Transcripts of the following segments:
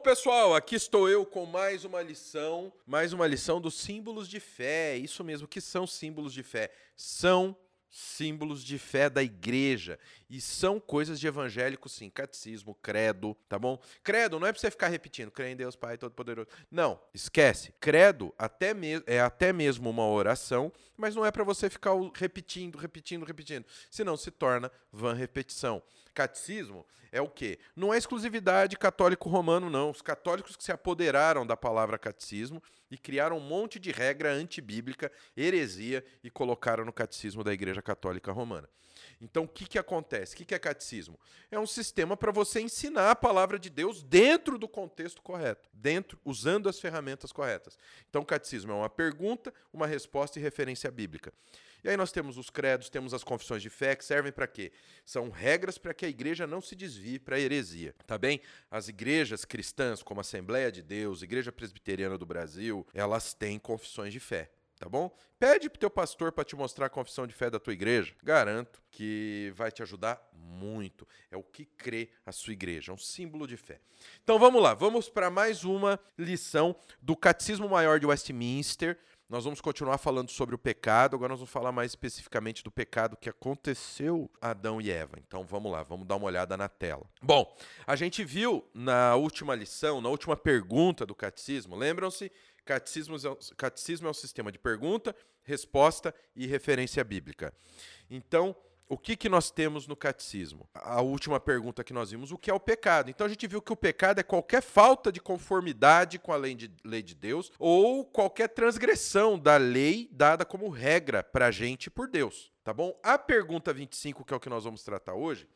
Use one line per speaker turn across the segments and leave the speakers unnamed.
pessoal, aqui estou eu com mais uma lição, mais uma lição dos símbolos de fé. Isso mesmo, que são símbolos de fé? São símbolos de fé da igreja. E são coisas de evangélico, sim. Catecismo, credo, tá bom? Credo não é pra você ficar repetindo, crê em Deus Pai Todo-Poderoso. Não, esquece. Credo até é até mesmo uma oração, mas não é para você ficar repetindo, repetindo, repetindo. Senão se torna vã repetição. Catecismo é o quê? Não é exclusividade católico-romano, não. Os católicos que se apoderaram da palavra catecismo e criaram um monte de regra antibíblica, heresia, e colocaram no catecismo da Igreja Católica Romana. Então, o que, que acontece? O que, que é catecismo? É um sistema para você ensinar a palavra de Deus dentro do contexto correto, dentro, usando as ferramentas corretas. Então, catecismo é uma pergunta, uma resposta e referência bíblica. E aí nós temos os credos, temos as confissões de fé, que servem para quê? São regras para que a igreja não se desvie para a heresia, tá bem? As igrejas cristãs, como a Assembleia de Deus, Igreja Presbiteriana do Brasil, elas têm confissões de fé tá bom? Pede pro teu pastor para te mostrar a confissão de fé da tua igreja. Garanto que vai te ajudar muito. É o que crê a sua igreja, é um símbolo de fé. Então vamos lá, vamos para mais uma lição do Catecismo Maior de Westminster. Nós vamos continuar falando sobre o pecado, agora nós vamos falar mais especificamente do pecado que aconteceu a Adão e Eva. Então vamos lá, vamos dar uma olhada na tela. Bom, a gente viu na última lição, na última pergunta do catecismo, lembram-se? Catecismo, é catecismo é um sistema de pergunta, resposta e referência bíblica. Então, o que, que nós temos no catecismo? A última pergunta que nós vimos, o que é o pecado? Então a gente viu que o pecado é qualquer falta de conformidade com a lei de, lei de Deus ou qualquer transgressão da lei dada como regra para a gente por Deus, tá bom? A pergunta 25, que é o que nós vamos tratar hoje,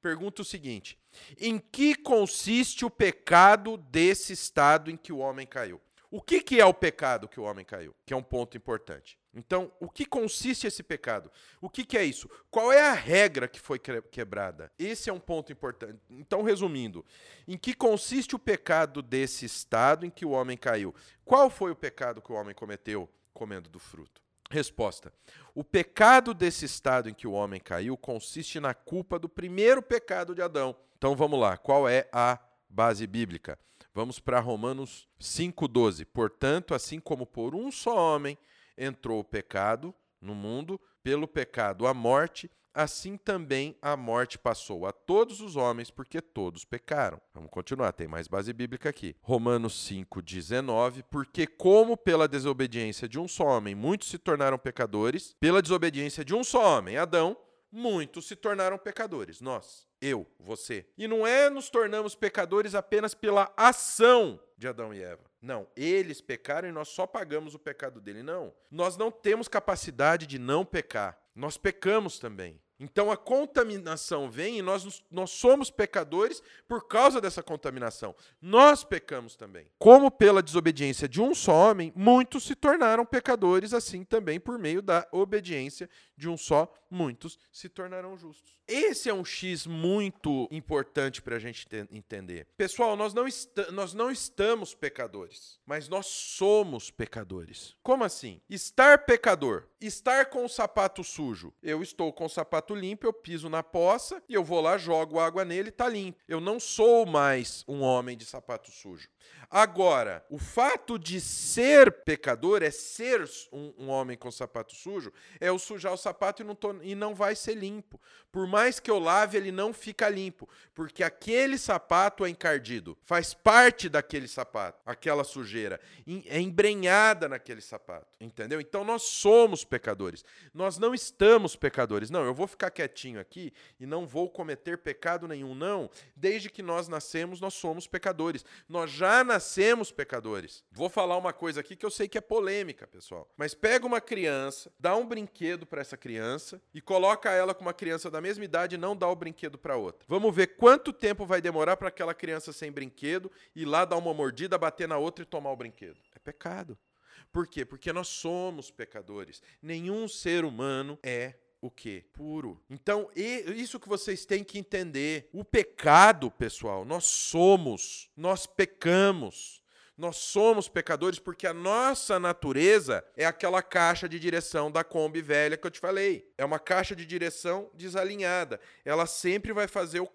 pergunta o seguinte: em que consiste o pecado desse estado em que o homem caiu? O que, que é o pecado que o homem caiu? Que é um ponto importante. Então, o que consiste esse pecado? O que, que é isso? Qual é a regra que foi quebrada? Esse é um ponto importante. Então, resumindo, em que consiste o pecado desse estado em que o homem caiu? Qual foi o pecado que o homem cometeu comendo do fruto? Resposta: O pecado desse estado em que o homem caiu consiste na culpa do primeiro pecado de Adão. Então vamos lá, qual é a base bíblica? Vamos para Romanos 5,12. Portanto, assim como por um só homem entrou o pecado no mundo, pelo pecado a morte, assim também a morte passou a todos os homens, porque todos pecaram. Vamos continuar, tem mais base bíblica aqui. Romanos 5,19. Porque, como pela desobediência de um só homem muitos se tornaram pecadores, pela desobediência de um só homem, Adão, muitos se tornaram pecadores, nós, eu, você. E não é nos tornamos pecadores apenas pela ação de Adão e Eva. Não, eles pecaram e nós só pagamos o pecado dele. Não, nós não temos capacidade de não pecar. Nós pecamos também. Então a contaminação vem e nós, nós somos pecadores por causa dessa contaminação. Nós pecamos também. Como pela desobediência de um só homem, muitos se tornaram pecadores, assim também por meio da obediência de um só, muitos se tornarão justos. Esse é um X muito importante para a gente entender. Pessoal, nós não, nós não estamos pecadores, mas nós somos pecadores. Como assim? Estar pecador, estar com o sapato sujo. Eu estou com o sapato limpo, eu piso na poça e eu vou lá, jogo água nele tá limpo. Eu não sou mais um homem de sapato sujo. Agora, o fato de ser pecador é ser um, um homem com sapato sujo, é eu sujar o sapato e não, tô, e não vai ser limpo. Por mais que eu lave, ele não fica limpo, porque aquele sapato é encardido, faz parte daquele sapato, aquela sujeira, é embrenhada naquele sapato, entendeu? Então nós somos pecadores. Nós não estamos pecadores. Não, eu vou ficar quietinho aqui e não vou cometer pecado nenhum, não. Desde que nós nascemos, nós somos pecadores. Nós já nascemos pecadores. Vou falar uma coisa aqui que eu sei que é polêmica, pessoal. Mas pega uma criança, dá um brinquedo para essa criança e coloca ela com uma criança da mesma idade e não dá o brinquedo para outra. Vamos ver quanto tempo vai demorar para aquela criança sem brinquedo ir lá dar uma mordida, bater na outra e tomar o brinquedo. É pecado. Por quê? Porque nós somos pecadores. Nenhum ser humano é o que? Puro. Então, isso que vocês têm que entender. O pecado, pessoal, nós somos, nós pecamos. Nós somos pecadores porque a nossa natureza é aquela caixa de direção da Kombi velha que eu te falei. É uma caixa de direção desalinhada. Ela sempre vai fazer o,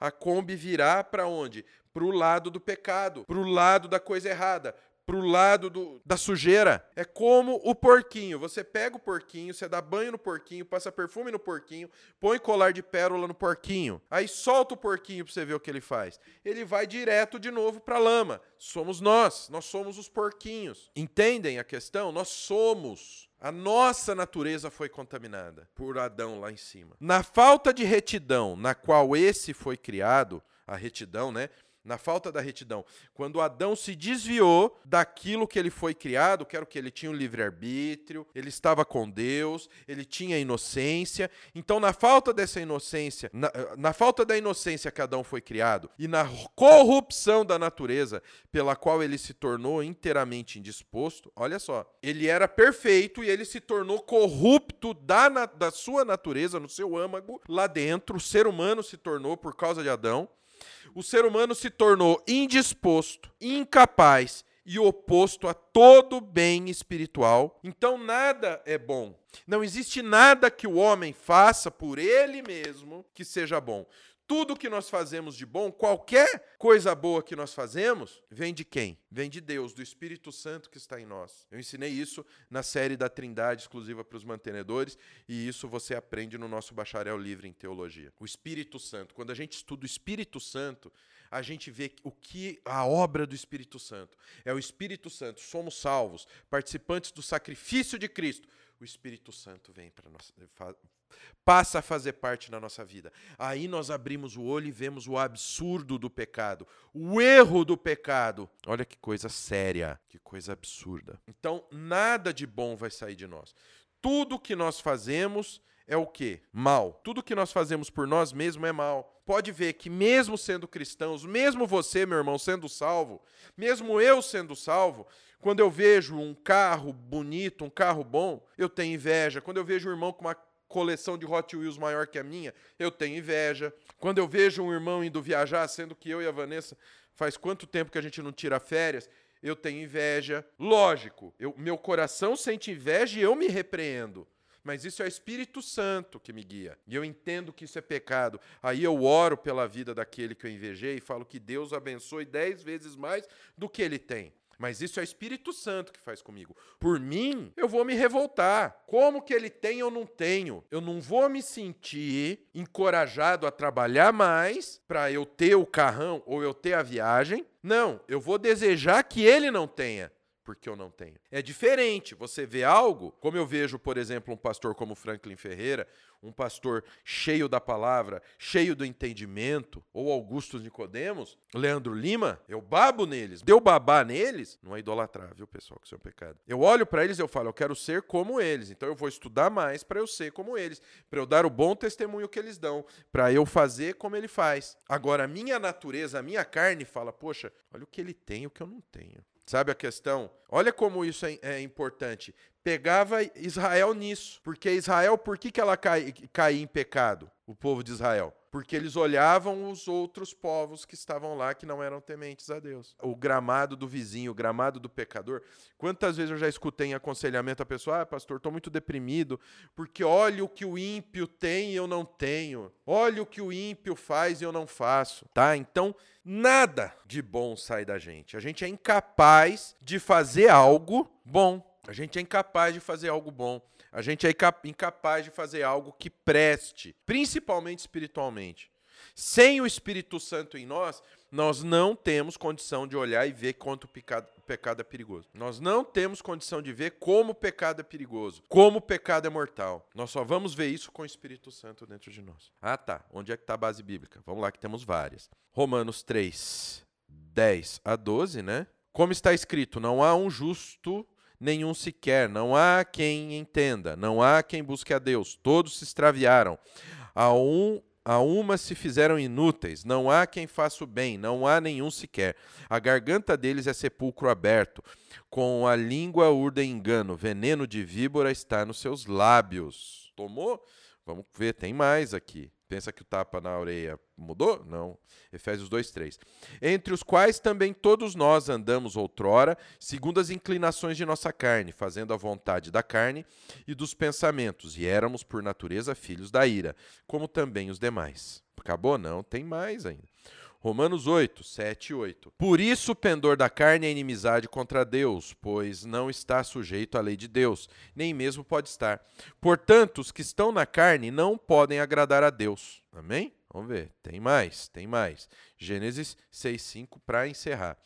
a Kombi virar para onde? para o lado do pecado, para o lado da coisa errada, para o lado do, da sujeira. É como o porquinho. Você pega o porquinho, você dá banho no porquinho, passa perfume no porquinho, põe colar de pérola no porquinho. Aí solta o porquinho para você ver o que ele faz. Ele vai direto de novo para a lama. Somos nós, nós somos os porquinhos. Entendem a questão? Nós somos. A nossa natureza foi contaminada por Adão lá em cima. Na falta de retidão na qual esse foi criado, a retidão, né? Na falta da retidão, quando Adão se desviou daquilo que ele foi criado, que era o que ele tinha o um livre-arbítrio, ele estava com Deus, ele tinha inocência. Então, na falta dessa inocência, na, na, falta da inocência que Adão foi criado e na corrupção da natureza pela qual ele se tornou inteiramente indisposto, olha só, ele era perfeito e ele se tornou corrupto da, da sua natureza, no seu âmago, lá dentro. O ser humano se tornou por causa de Adão o ser humano se tornou indisposto, incapaz e oposto a todo bem espiritual. Então nada é bom. Não existe nada que o homem faça por ele mesmo que seja bom tudo que nós fazemos de bom, qualquer coisa boa que nós fazemos, vem de quem? Vem de Deus, do Espírito Santo que está em nós. Eu ensinei isso na série da Trindade exclusiva para os mantenedores, e isso você aprende no nosso bacharel livre em teologia. O Espírito Santo. Quando a gente estuda o Espírito Santo, a gente vê o que a obra do Espírito Santo. É o Espírito Santo. Somos salvos, participantes do sacrifício de Cristo. O Espírito Santo vem para nós, passa a fazer parte da nossa vida. Aí nós abrimos o olho e vemos o absurdo do pecado, o erro do pecado. Olha que coisa séria, que coisa absurda. Então, nada de bom vai sair de nós. Tudo que nós fazemos é o quê? Mal. Tudo que nós fazemos por nós mesmos é mal. Pode ver que mesmo sendo cristãos, mesmo você, meu irmão, sendo salvo, mesmo eu sendo salvo, quando eu vejo um carro bonito, um carro bom, eu tenho inveja. Quando eu vejo um irmão com uma coleção de Hot Wheels maior que a minha, eu tenho inveja. Quando eu vejo um irmão indo viajar, sendo que eu e a Vanessa faz quanto tempo que a gente não tira férias, eu tenho inveja. Lógico, eu, meu coração sente inveja e eu me repreendo. Mas isso é o Espírito Santo que me guia. E eu entendo que isso é pecado. Aí eu oro pela vida daquele que eu invejei e falo que Deus abençoe dez vezes mais do que ele tem. Mas isso é o Espírito Santo que faz comigo. Por mim, eu vou me revoltar. Como que ele tem eu não tenho? Eu não vou me sentir encorajado a trabalhar mais para eu ter o carrão ou eu ter a viagem. Não, eu vou desejar que ele não tenha porque eu não tenho. É diferente você vê algo, como eu vejo, por exemplo, um pastor como Franklin Ferreira, um pastor cheio da palavra, cheio do entendimento, ou Augusto Nicodemos, Leandro Lima, eu babo neles. Deu babá neles, não é idolatrar, viu, pessoal, que isso é um pecado. Eu olho para eles e eu falo, eu quero ser como eles, então eu vou estudar mais para eu ser como eles, para eu dar o bom testemunho que eles dão, para eu fazer como ele faz. Agora, a minha natureza, a minha carne fala, poxa, olha o que ele tem, o que eu não tenho. Sabe a questão? Olha como isso é, é, importante. Pegava Israel nisso. Porque Israel, por que, que ela cai, caía em pecado? O povo de Israel porque eles olhavam os outros povos que estavam lá que não eram tementes a Deus. O gramado do vizinho, o gramado do pecador. Quantas vezes eu já escutei em aconselhamento a pessoa: "Ah, pastor, estou muito deprimido, porque olha o que o ímpio tem e eu não tenho. Olha o que o ímpio faz e eu não faço". Tá? Então, nada de bom sai da gente. A gente é incapaz de fazer algo bom. A gente é incapaz de fazer algo bom. A gente é incapaz de fazer algo que preste, principalmente espiritualmente. Sem o Espírito Santo em nós, nós não temos condição de olhar e ver quanto o pecado, o pecado é perigoso. Nós não temos condição de ver como o pecado é perigoso, como o pecado é mortal. Nós só vamos ver isso com o Espírito Santo dentro de nós. Ah, tá. Onde é que está a base bíblica? Vamos lá que temos várias. Romanos 3, 10 a 12, né? Como está escrito, não há um justo nenhum sequer, não há quem entenda, não há quem busque a Deus, todos se extraviaram. A, um, a uma se fizeram inúteis, não há quem faça o bem, não há nenhum sequer. A garganta deles é sepulcro aberto, com a língua urda engano, veneno de víbora está nos seus lábios. Tomou? Vamos ver, tem mais aqui. Pensa que o tapa na orelha mudou? Não. Efésios 2, 3. Entre os quais também todos nós andamos outrora, segundo as inclinações de nossa carne, fazendo a vontade da carne e dos pensamentos, e éramos, por natureza, filhos da ira, como também os demais. Acabou? Não, tem mais ainda. Romanos 8, 7 e 8. Por isso o pendor da carne é inimizade contra Deus, pois não está sujeito à lei de Deus, nem mesmo pode estar. Portanto, os que estão na carne não podem agradar a Deus. Amém? Vamos ver, tem mais, tem mais. Gênesis 6, 5 para encerrar.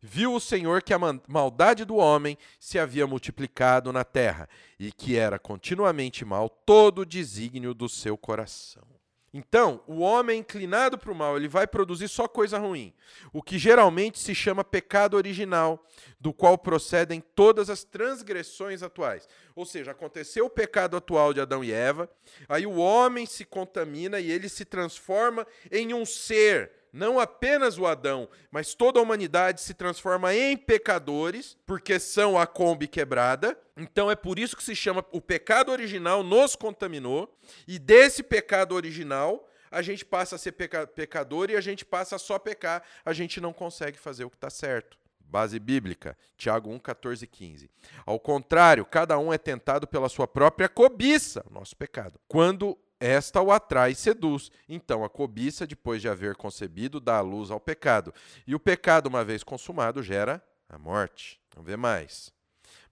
Viu o Senhor que a maldade do homem se havia multiplicado na terra e que era continuamente mal todo o desígnio do seu coração. Então, o homem inclinado para o mal, ele vai produzir só coisa ruim, o que geralmente se chama pecado original, do qual procedem todas as transgressões atuais. Ou seja, aconteceu o pecado atual de Adão e Eva, aí o homem se contamina e ele se transforma em um ser não apenas o Adão, mas toda a humanidade se transforma em pecadores, porque são a Kombi quebrada. Então é por isso que se chama o pecado original nos contaminou, e desse pecado original a gente passa a ser peca pecador e a gente passa a só pecar, a gente não consegue fazer o que está certo. Base bíblica, Tiago 1, 14 e 15. Ao contrário, cada um é tentado pela sua própria cobiça, nosso pecado. Quando esta o atrai e seduz. Então a cobiça, depois de haver concebido, dá a luz ao pecado. E o pecado, uma vez consumado, gera a morte. Vamos ver mais.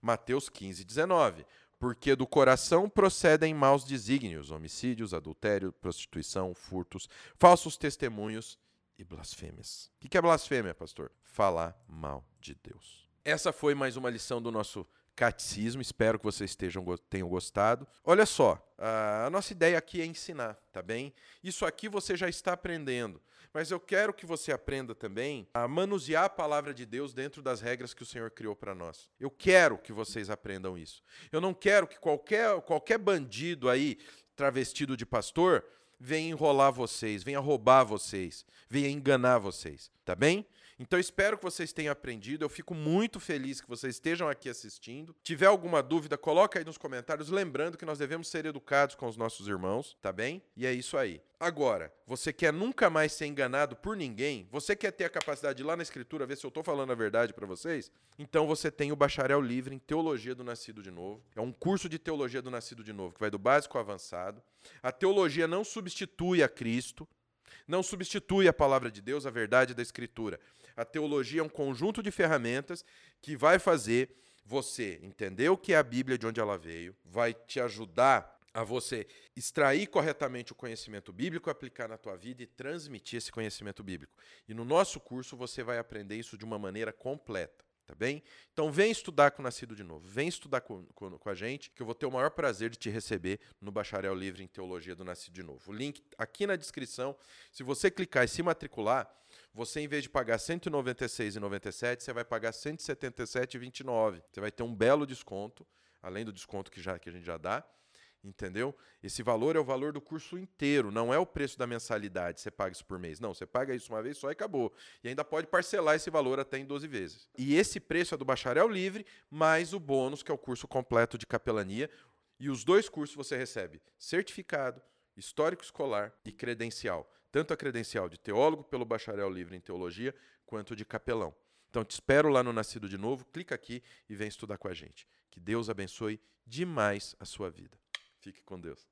Mateus 15, 19. Porque do coração procedem maus desígnios, homicídios, adultério, prostituição, furtos, falsos testemunhos e blasfêmias. O que é blasfêmia, pastor? Falar mal de Deus. Essa foi mais uma lição do nosso catecismo. Espero que vocês estejam, tenham gostado. Olha só, a nossa ideia aqui é ensinar, tá bem? Isso aqui você já está aprendendo. Mas eu quero que você aprenda também a manusear a palavra de Deus dentro das regras que o Senhor criou para nós. Eu quero que vocês aprendam isso. Eu não quero que qualquer, qualquer bandido aí, travestido de pastor, venha enrolar vocês, venha roubar vocês, venha enganar vocês, tá bem? Então espero que vocês tenham aprendido. Eu fico muito feliz que vocês estejam aqui assistindo. Tiver alguma dúvida, coloca aí nos comentários, lembrando que nós devemos ser educados com os nossos irmãos, tá bem? E é isso aí. Agora, você quer nunca mais ser enganado por ninguém? Você quer ter a capacidade de ir lá na escritura ver se eu estou falando a verdade para vocês? Então você tem o bacharel livre em Teologia do Nascido de Novo. É um curso de Teologia do Nascido de Novo que vai do básico ao avançado. A teologia não substitui a Cristo, não substitui a palavra de Deus, a verdade da Escritura. A teologia é um conjunto de ferramentas que vai fazer você entender o que é a Bíblia, de onde ela veio, vai te ajudar a você extrair corretamente o conhecimento bíblico, aplicar na tua vida e transmitir esse conhecimento bíblico. E no nosso curso você vai aprender isso de uma maneira completa. Tá bem? Então vem estudar com o Nascido de Novo, vem estudar com, com, com, a gente, que eu vou ter o maior prazer de te receber no Bacharel Livre em Teologia do Nascido de Novo. O link aqui na descrição. Se você clicar e se matricular, você, em vez de pagar R$ 196,97, você vai pagar R$ 177,29. Você vai ter um belo desconto, além do desconto que, já, que a gente já dá. Entendeu? Esse valor é o valor do curso inteiro, não é o preço da mensalidade, você paga isso por mês. Não, você paga isso uma vez só e acabou. E ainda pode parcelar esse valor até em 12 vezes. E esse preço é do bacharel livre, mais o bônus, que é o curso completo de capelania. E os dois cursos você recebe certificado, histórico escolar e credencial tanto a credencial de teólogo pelo bacharel livre em teologia, quanto de capelão. Então te espero lá no Nascido de Novo, clica aqui e vem estudar com a gente. Que Deus abençoe demais a sua vida. Fique com Deus.